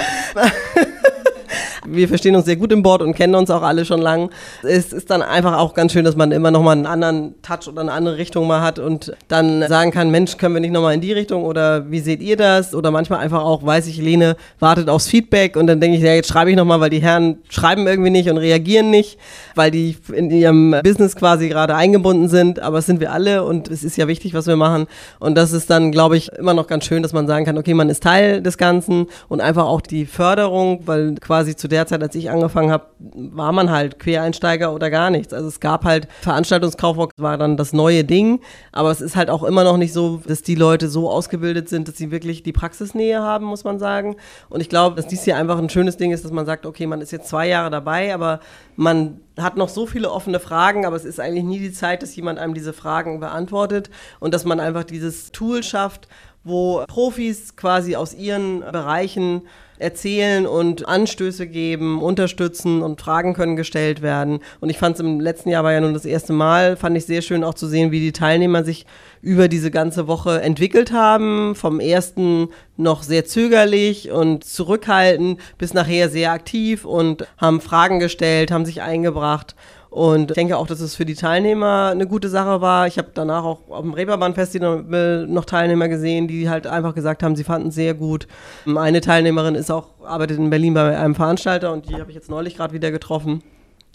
Wir verstehen uns sehr gut im Board und kennen uns auch alle schon lang. Es ist dann einfach auch ganz schön, dass man immer nochmal einen anderen Touch oder eine andere Richtung mal hat und dann sagen kann, Mensch, können wir nicht nochmal in die Richtung oder wie seht ihr das? Oder manchmal einfach auch, weiß ich, Lene wartet aufs Feedback und dann denke ich, ja, jetzt schreibe ich nochmal, weil die Herren schreiben irgendwie nicht und reagieren nicht, weil die in ihrem Business quasi gerade eingebunden sind, aber es sind wir alle und es ist ja wichtig, was wir machen und das ist dann, glaube ich, immer noch ganz schön, dass man sagen kann, okay, man ist Teil des Ganzen und einfach auch die Förderung, weil quasi zu der Zeit, als ich angefangen habe, war man halt Quereinsteiger oder gar nichts. Also es gab halt Veranstaltungskaufmann war dann das neue Ding, aber es ist halt auch immer noch nicht so, dass die Leute so ausgebildet sind, dass sie wirklich die Praxisnähe haben, muss man sagen. Und ich glaube, dass dies hier einfach ein schönes Ding ist, dass man sagt, okay, man ist jetzt zwei Jahre dabei, aber man hat noch so viele offene Fragen, aber es ist eigentlich nie die Zeit, dass jemand einem diese Fragen beantwortet und dass man einfach dieses Tool schafft, wo Profis quasi aus ihren Bereichen erzählen und Anstöße geben, unterstützen und Fragen können gestellt werden. Und ich fand es im letzten Jahr war ja nun das erste Mal, fand ich sehr schön auch zu sehen, wie die Teilnehmer sich über diese ganze Woche entwickelt haben. Vom ersten noch sehr zögerlich und zurückhaltend bis nachher sehr aktiv und haben Fragen gestellt, haben sich eingebracht. Und ich denke auch, dass es für die Teilnehmer eine gute Sache war. Ich habe danach auch auf dem Reeperbahn-Festival noch Teilnehmer gesehen, die halt einfach gesagt haben, sie fanden es sehr gut. Eine Teilnehmerin ist auch, arbeitet in Berlin bei einem Veranstalter und die habe ich jetzt neulich gerade wieder getroffen.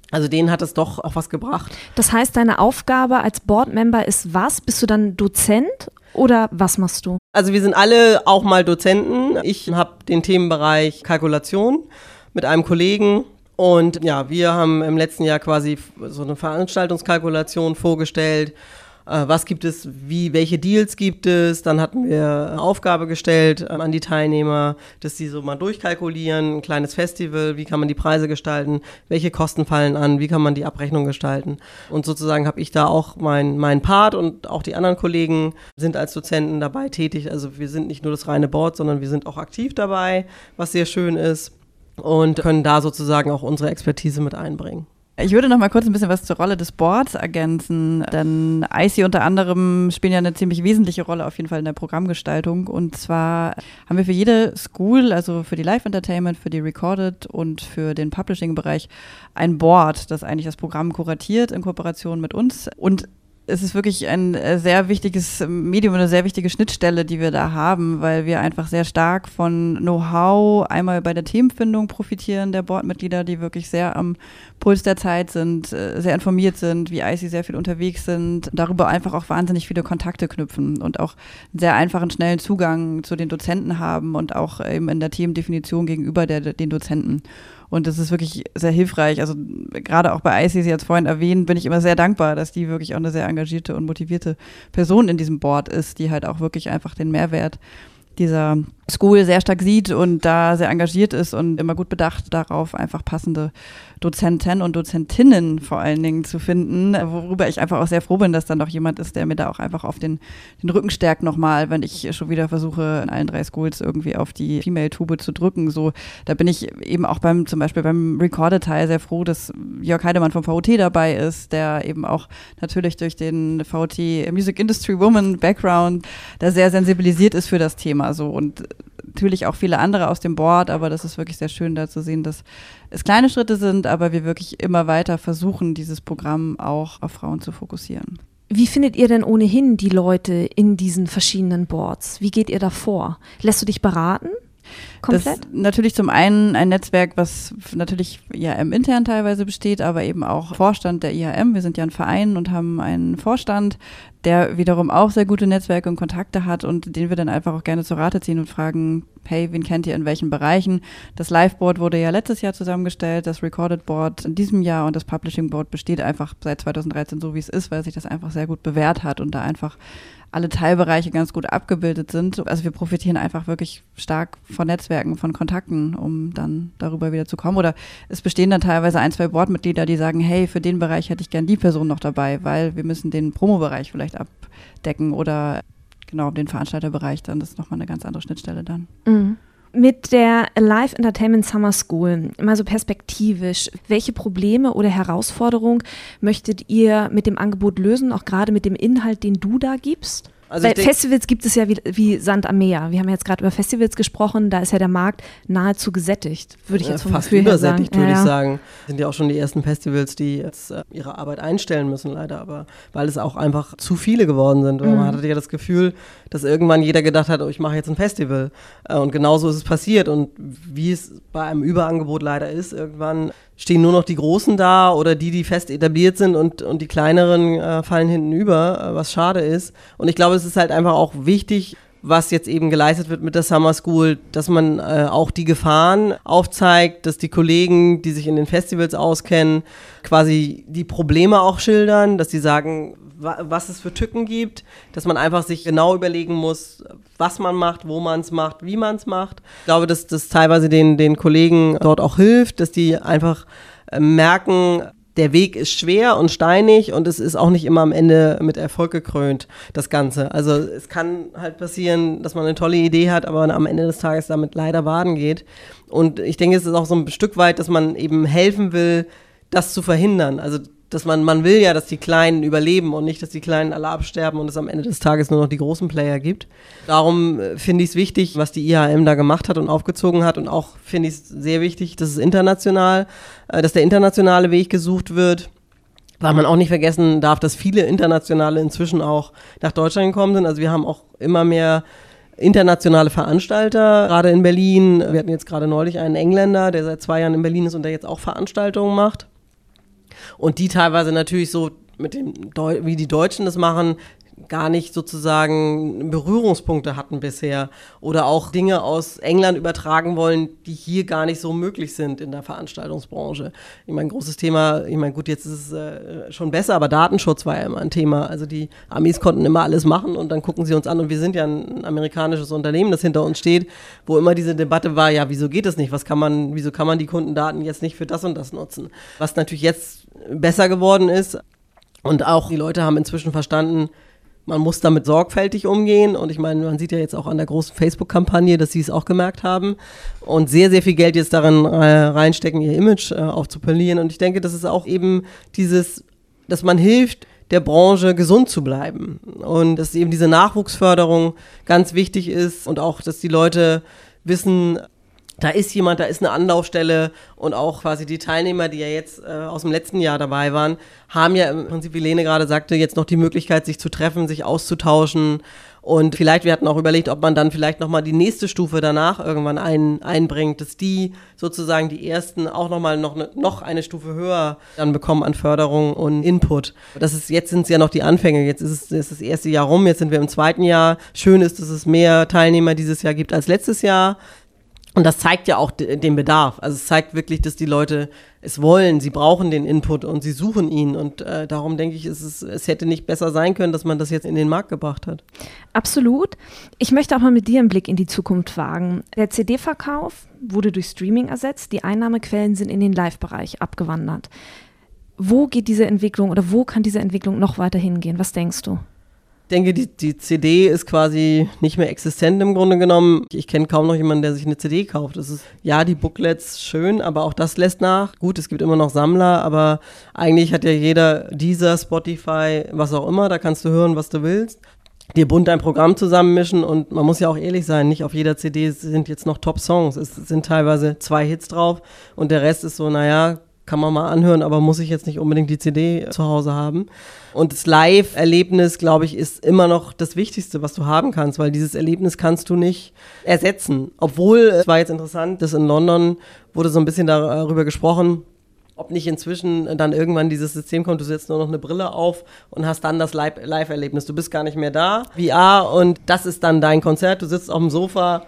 Also denen hat es doch auch was gebracht. Das heißt, deine Aufgabe als Boardmember ist was? Bist du dann Dozent oder was machst du? Also wir sind alle auch mal Dozenten. Ich habe den Themenbereich Kalkulation mit einem Kollegen, und ja, wir haben im letzten Jahr quasi so eine Veranstaltungskalkulation vorgestellt, äh, was gibt es, wie, welche Deals gibt es. Dann hatten wir eine Aufgabe gestellt äh, an die Teilnehmer, dass sie so mal durchkalkulieren, ein kleines Festival, wie kann man die Preise gestalten, welche Kosten fallen an, wie kann man die Abrechnung gestalten. Und sozusagen habe ich da auch mein, mein Part und auch die anderen Kollegen sind als Dozenten dabei tätig. Also wir sind nicht nur das reine Board, sondern wir sind auch aktiv dabei, was sehr schön ist und können da sozusagen auch unsere Expertise mit einbringen. Ich würde noch mal kurz ein bisschen was zur Rolle des Boards ergänzen, denn IC unter anderem spielen ja eine ziemlich wesentliche Rolle auf jeden Fall in der Programmgestaltung. Und zwar haben wir für jede School, also für die Live Entertainment, für die Recorded und für den Publishing-Bereich ein Board, das eigentlich das Programm kuratiert in Kooperation mit uns. Und es ist wirklich ein äh, sehr wichtiges Medium, eine sehr wichtige Schnittstelle, die wir da haben, weil wir einfach sehr stark von Know-how einmal bei der Themenfindung profitieren der Boardmitglieder, die wirklich sehr am Puls der Zeit sind, äh, sehr informiert sind, wie IC sehr viel unterwegs sind, darüber einfach auch wahnsinnig viele Kontakte knüpfen und auch einen sehr einfachen, schnellen Zugang zu den Dozenten haben und auch eben in der Themendefinition gegenüber der, den Dozenten. Und das ist wirklich sehr hilfreich. Also gerade auch bei IC, Sie es vorhin erwähnt, bin ich immer sehr dankbar, dass die wirklich auch eine sehr engagierte und motivierte Person in diesem Board ist, die halt auch wirklich einfach den Mehrwert dieser School sehr stark sieht und da sehr engagiert ist und immer gut bedacht darauf, einfach passende Dozenten und Dozentinnen vor allen Dingen zu finden, worüber ich einfach auch sehr froh bin, dass dann noch jemand ist, der mir da auch einfach auf den, den Rücken stärkt nochmal, wenn ich schon wieder versuche, in allen drei Schools irgendwie auf die Female-Tube zu drücken. So, da bin ich eben auch beim, zum Beispiel beim Recorded-Teil sehr froh, dass Jörg Heidemann vom VOT dabei ist, der eben auch natürlich durch den VOT Music Industry Woman Background da sehr sensibilisiert ist für das Thema. So und natürlich auch viele andere aus dem Board, aber das ist wirklich sehr schön da zu sehen, dass es kleine Schritte sind, aber wir wirklich immer weiter versuchen, dieses Programm auch auf Frauen zu fokussieren. Wie findet ihr denn ohnehin die Leute in diesen verschiedenen Boards? Wie geht ihr da vor? Lässt du dich beraten? Komplett? Das natürlich zum einen ein Netzwerk, was natürlich IAM intern teilweise besteht, aber eben auch Vorstand der IAM. Wir sind ja ein Verein und haben einen Vorstand, der wiederum auch sehr gute Netzwerke und Kontakte hat und den wir dann einfach auch gerne zur Rate ziehen und fragen, hey, wen kennt ihr in welchen Bereichen? Das Live-Board wurde ja letztes Jahr zusammengestellt, das Recorded Board in diesem Jahr und das Publishing Board besteht einfach seit 2013 so, wie es ist, weil sich das einfach sehr gut bewährt hat und da einfach alle Teilbereiche ganz gut abgebildet sind. Also wir profitieren einfach wirklich stark von Netzwerken, von Kontakten, um dann darüber wieder zu kommen. Oder es bestehen dann teilweise ein, zwei Boardmitglieder, die sagen, hey, für den Bereich hätte ich gern die Person noch dabei, weil wir müssen den Promo-Bereich vielleicht abdecken oder genau den Veranstalterbereich, dann das ist nochmal eine ganz andere Schnittstelle dann. Mhm. Mit der Live Entertainment Summer School, mal so perspektivisch, welche Probleme oder Herausforderungen möchtet ihr mit dem Angebot lösen, auch gerade mit dem Inhalt, den du da gibst? Also Weil Festivals gibt es ja wie, wie, Sand am Meer. Wir haben ja jetzt gerade über Festivals gesprochen, da ist ja der Markt nahezu gesättigt, würde ich jetzt vom Fast Gefühl übersättigt, würde ja, ich sagen. Sind ja auch schon die ersten Festivals, die jetzt äh, ihre Arbeit einstellen müssen, leider, aber weil es auch einfach zu viele geworden sind. Mhm. Man hatte ja das Gefühl, dass irgendwann jeder gedacht hat, oh, ich mache jetzt ein Festival. Äh, und genauso ist es passiert. Und wie es bei einem Überangebot leider ist, irgendwann stehen nur noch die Großen da oder die, die fest etabliert sind und, und die kleineren äh, fallen hinten über, äh, was schade ist. Und ich glaube, es ist halt einfach auch wichtig, was jetzt eben geleistet wird mit der Summer School, dass man äh, auch die Gefahren aufzeigt, dass die Kollegen, die sich in den Festivals auskennen, quasi die Probleme auch schildern, dass sie sagen, was es für Tücken gibt, dass man einfach sich genau überlegen muss, was man macht, wo man es macht, wie man es macht. Ich glaube, dass das teilweise den, den Kollegen dort auch hilft, dass die einfach äh, merken, der Weg ist schwer und steinig und es ist auch nicht immer am Ende mit Erfolg gekrönt, das Ganze. Also es kann halt passieren, dass man eine tolle Idee hat, aber am Ende des Tages damit leider baden geht. Und ich denke, es ist auch so ein Stück weit, dass man eben helfen will, das zu verhindern. Also dass man, man will ja, dass die Kleinen überleben und nicht, dass die Kleinen alle absterben und es am Ende des Tages nur noch die großen Player gibt. Darum äh, finde ich es wichtig, was die IHM da gemacht hat und aufgezogen hat und auch finde ich es sehr wichtig, dass es international, äh, dass der internationale Weg gesucht wird. Weil man auch nicht vergessen darf, dass viele Internationale inzwischen auch nach Deutschland gekommen sind. Also wir haben auch immer mehr internationale Veranstalter, gerade in Berlin. Wir hatten jetzt gerade neulich einen Engländer, der seit zwei Jahren in Berlin ist und der jetzt auch Veranstaltungen macht. Und die teilweise natürlich so mit dem, Deu wie die Deutschen das machen, gar nicht sozusagen Berührungspunkte hatten bisher oder auch Dinge aus England übertragen wollen, die hier gar nicht so möglich sind in der Veranstaltungsbranche. Ich meine, großes Thema, ich meine, gut, jetzt ist es äh, schon besser, aber Datenschutz war ja immer ein Thema. Also die Amis konnten immer alles machen und dann gucken sie uns an und wir sind ja ein amerikanisches Unternehmen, das hinter uns steht, wo immer diese Debatte war, ja, wieso geht das nicht? Was kann man, wieso kann man die Kundendaten jetzt nicht für das und das nutzen? Was natürlich jetzt besser geworden ist, und auch die Leute haben inzwischen verstanden, man muss damit sorgfältig umgehen. Und ich meine, man sieht ja jetzt auch an der großen Facebook-Kampagne, dass sie es auch gemerkt haben und sehr, sehr viel Geld jetzt darin äh, reinstecken, ihr Image äh, aufzupolieren. Und ich denke, das ist auch eben dieses, dass man hilft, der Branche gesund zu bleiben. Und dass eben diese Nachwuchsförderung ganz wichtig ist und auch, dass die Leute wissen, da ist jemand, da ist eine Anlaufstelle und auch quasi die Teilnehmer, die ja jetzt äh, aus dem letzten Jahr dabei waren, haben ja im Prinzip, wie Lene gerade sagte, jetzt noch die Möglichkeit, sich zu treffen, sich auszutauschen. Und vielleicht, wir hatten auch überlegt, ob man dann vielleicht nochmal die nächste Stufe danach irgendwann ein, einbringt, dass die sozusagen die ersten auch nochmal noch, ne, noch eine Stufe höher dann bekommen an Förderung und Input. Das ist, jetzt sind es ja noch die Anfänge, jetzt ist es ist das erste Jahr rum, jetzt sind wir im zweiten Jahr. Schön ist, dass es mehr Teilnehmer dieses Jahr gibt als letztes Jahr. Und das zeigt ja auch den Bedarf. Also es zeigt wirklich, dass die Leute es wollen, sie brauchen den Input und sie suchen ihn. Und äh, darum denke ich, es, es hätte nicht besser sein können, dass man das jetzt in den Markt gebracht hat. Absolut. Ich möchte auch mal mit dir einen Blick in die Zukunft wagen. Der CD-Verkauf wurde durch Streaming ersetzt. Die Einnahmequellen sind in den Live-Bereich abgewandert. Wo geht diese Entwicklung oder wo kann diese Entwicklung noch weiter hingehen? Was denkst du? Denke, die, die CD ist quasi nicht mehr existent im Grunde genommen. Ich kenne kaum noch jemanden, der sich eine CD kauft. Das ist, ja, die Booklets schön, aber auch das lässt nach. Gut, es gibt immer noch Sammler, aber eigentlich hat ja jeder dieser Spotify, was auch immer, da kannst du hören, was du willst dir bunt ein Programm zusammenmischen und man muss ja auch ehrlich sein, nicht auf jeder CD sind jetzt noch Top-Songs. Es sind teilweise zwei Hits drauf und der Rest ist so, naja, kann man mal anhören, aber muss ich jetzt nicht unbedingt die CD zu Hause haben. Und das Live-Erlebnis, glaube ich, ist immer noch das Wichtigste, was du haben kannst, weil dieses Erlebnis kannst du nicht ersetzen. Obwohl, es war jetzt interessant, dass in London wurde so ein bisschen darüber gesprochen, ob nicht inzwischen dann irgendwann dieses System kommt, du setzt nur noch eine Brille auf und hast dann das Live-Erlebnis. Du bist gar nicht mehr da, VR, und das ist dann dein Konzert. Du sitzt auf dem Sofa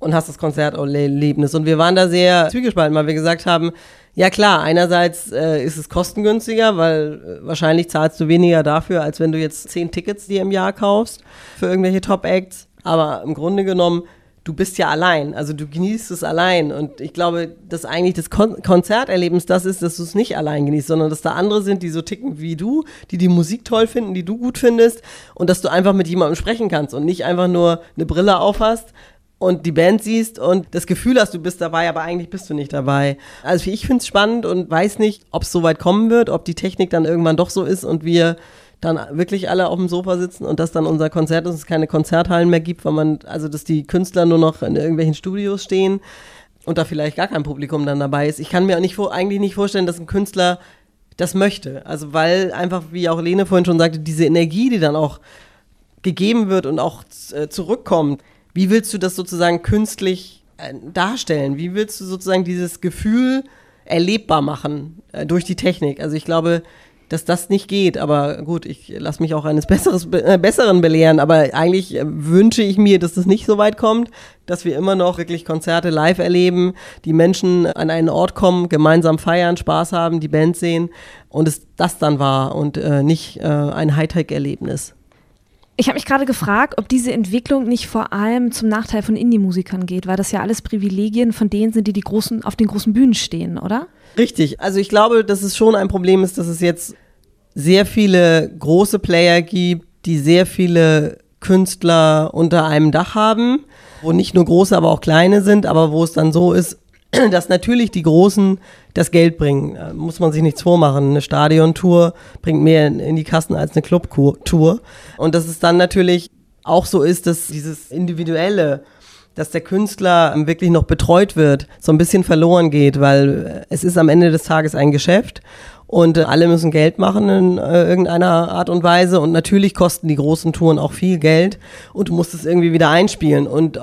und hast das Konzerterlebnis. Und wir waren da sehr zwiegespalten, weil wir gesagt haben, ja klar, einerseits äh, ist es kostengünstiger, weil äh, wahrscheinlich zahlst du weniger dafür, als wenn du jetzt zehn Tickets dir im Jahr kaufst für irgendwelche Top-Acts. Aber im Grunde genommen, du bist ja allein, also du genießt es allein. Und ich glaube, dass eigentlich das Kon Konzerterlebnis das ist, dass du es nicht allein genießt, sondern dass da andere sind, die so ticken wie du, die die Musik toll finden, die du gut findest und dass du einfach mit jemandem sprechen kannst und nicht einfach nur eine Brille aufhast, und die Band siehst und das Gefühl hast, du bist dabei, aber eigentlich bist du nicht dabei. Also ich finde es spannend und weiß nicht, ob es so weit kommen wird, ob die Technik dann irgendwann doch so ist und wir dann wirklich alle auf dem Sofa sitzen und dass dann unser Konzert, dass es keine Konzerthallen mehr gibt, weil man, also dass die Künstler nur noch in irgendwelchen Studios stehen und da vielleicht gar kein Publikum dann dabei ist. Ich kann mir auch nicht eigentlich nicht vorstellen, dass ein Künstler das möchte. Also weil einfach, wie auch Lene vorhin schon sagte, diese Energie, die dann auch gegeben wird und auch äh, zurückkommt, wie willst du das sozusagen künstlich äh, darstellen? Wie willst du sozusagen dieses Gefühl erlebbar machen äh, durch die Technik? Also ich glaube, dass das nicht geht, aber gut, ich lasse mich auch eines Besseres, äh, Besseren belehren, aber eigentlich äh, wünsche ich mir, dass das nicht so weit kommt, dass wir immer noch wirklich Konzerte live erleben, die Menschen an einen Ort kommen, gemeinsam feiern, Spaß haben, die Band sehen und es das dann war und äh, nicht äh, ein Hightech-Erlebnis. Ich habe mich gerade gefragt, ob diese Entwicklung nicht vor allem zum Nachteil von Indie-Musikern geht, weil das ja alles Privilegien von denen sind, die, die großen, auf den großen Bühnen stehen, oder? Richtig. Also ich glaube, dass es schon ein Problem ist, dass es jetzt sehr viele große Player gibt, die sehr viele Künstler unter einem Dach haben, wo nicht nur große, aber auch kleine sind, aber wo es dann so ist, dass natürlich die Großen das Geld bringen. Da muss man sich nichts vormachen. Eine Stadiontour bringt mehr in die Kassen als eine Clubtour. Und dass es dann natürlich auch so ist, dass dieses Individuelle, dass der Künstler wirklich noch betreut wird, so ein bisschen verloren geht, weil es ist am Ende des Tages ein Geschäft und alle müssen Geld machen in äh, irgendeiner Art und Weise und natürlich kosten die großen Touren auch viel Geld und du musst es irgendwie wieder einspielen und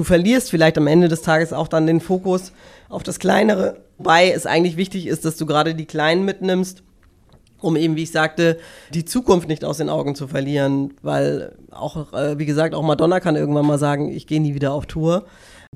du verlierst vielleicht am Ende des Tages auch dann den Fokus auf das Kleinere, wobei es eigentlich wichtig ist, dass du gerade die Kleinen mitnimmst um eben, wie ich sagte, die Zukunft nicht aus den Augen zu verlieren, weil auch, äh, wie gesagt, auch Madonna kann irgendwann mal sagen, ich gehe nie wieder auf Tour.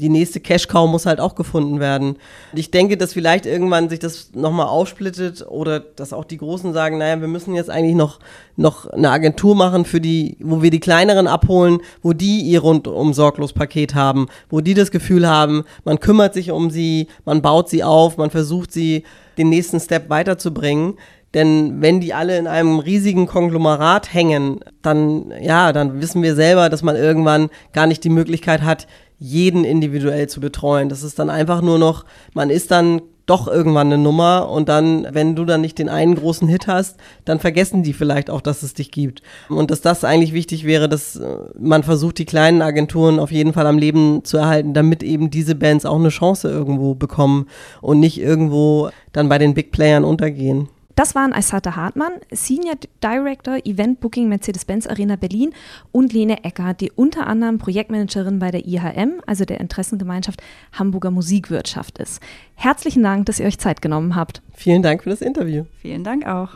Die nächste Cash-Cow muss halt auch gefunden werden. Ich denke, dass vielleicht irgendwann sich das nochmal aufsplittet oder dass auch die Großen sagen, naja, wir müssen jetzt eigentlich noch, noch eine Agentur machen für die, wo wir die kleineren abholen, wo die ihr rundum sorglos Paket haben, wo die das Gefühl haben, man kümmert sich um sie, man baut sie auf, man versucht sie den nächsten Step weiterzubringen. Denn wenn die alle in einem riesigen Konglomerat hängen, dann, ja, dann wissen wir selber, dass man irgendwann gar nicht die Möglichkeit hat, jeden individuell zu betreuen. Das ist dann einfach nur noch, man ist dann doch irgendwann eine Nummer und dann, wenn du dann nicht den einen großen Hit hast, dann vergessen die vielleicht auch, dass es dich gibt. Und dass das eigentlich wichtig wäre, dass äh, man versucht, die kleinen Agenturen auf jeden Fall am Leben zu erhalten, damit eben diese Bands auch eine Chance irgendwo bekommen und nicht irgendwo dann bei den Big Playern untergehen. Das waren Aysata Hartmann, Senior Director Event Booking Mercedes-Benz Arena Berlin und Lene Eckert, die unter anderem Projektmanagerin bei der IHM, also der Interessengemeinschaft Hamburger Musikwirtschaft ist. Herzlichen Dank, dass ihr euch Zeit genommen habt. Vielen Dank für das Interview. Vielen Dank auch.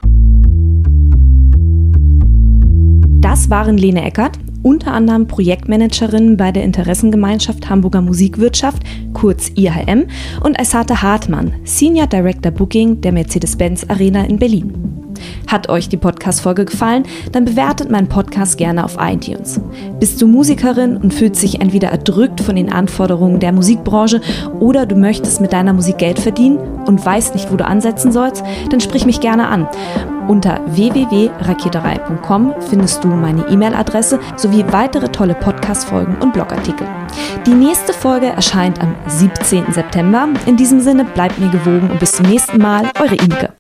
Das waren Lene Eckert, unter anderem Projektmanagerin bei der Interessengemeinschaft Hamburger Musikwirtschaft, kurz IHM, und Aysata Hartmann, Senior Director Booking der Mercedes-Benz Arena in Berlin. Hat euch die Podcast-Folge gefallen? Dann bewertet meinen Podcast gerne auf iTunes. Bist du Musikerin und fühlst dich entweder erdrückt von den Anforderungen der Musikbranche oder du möchtest mit deiner Musik Geld verdienen und weißt nicht, wo du ansetzen sollst? Dann sprich mich gerne an. Unter www.raketerei.com findest du meine E-Mail-Adresse sowie weitere tolle Podcast-Folgen und Blogartikel. Die nächste Folge erscheint am 17. September. In diesem Sinne bleibt mir gewogen und bis zum nächsten Mal, eure Imke.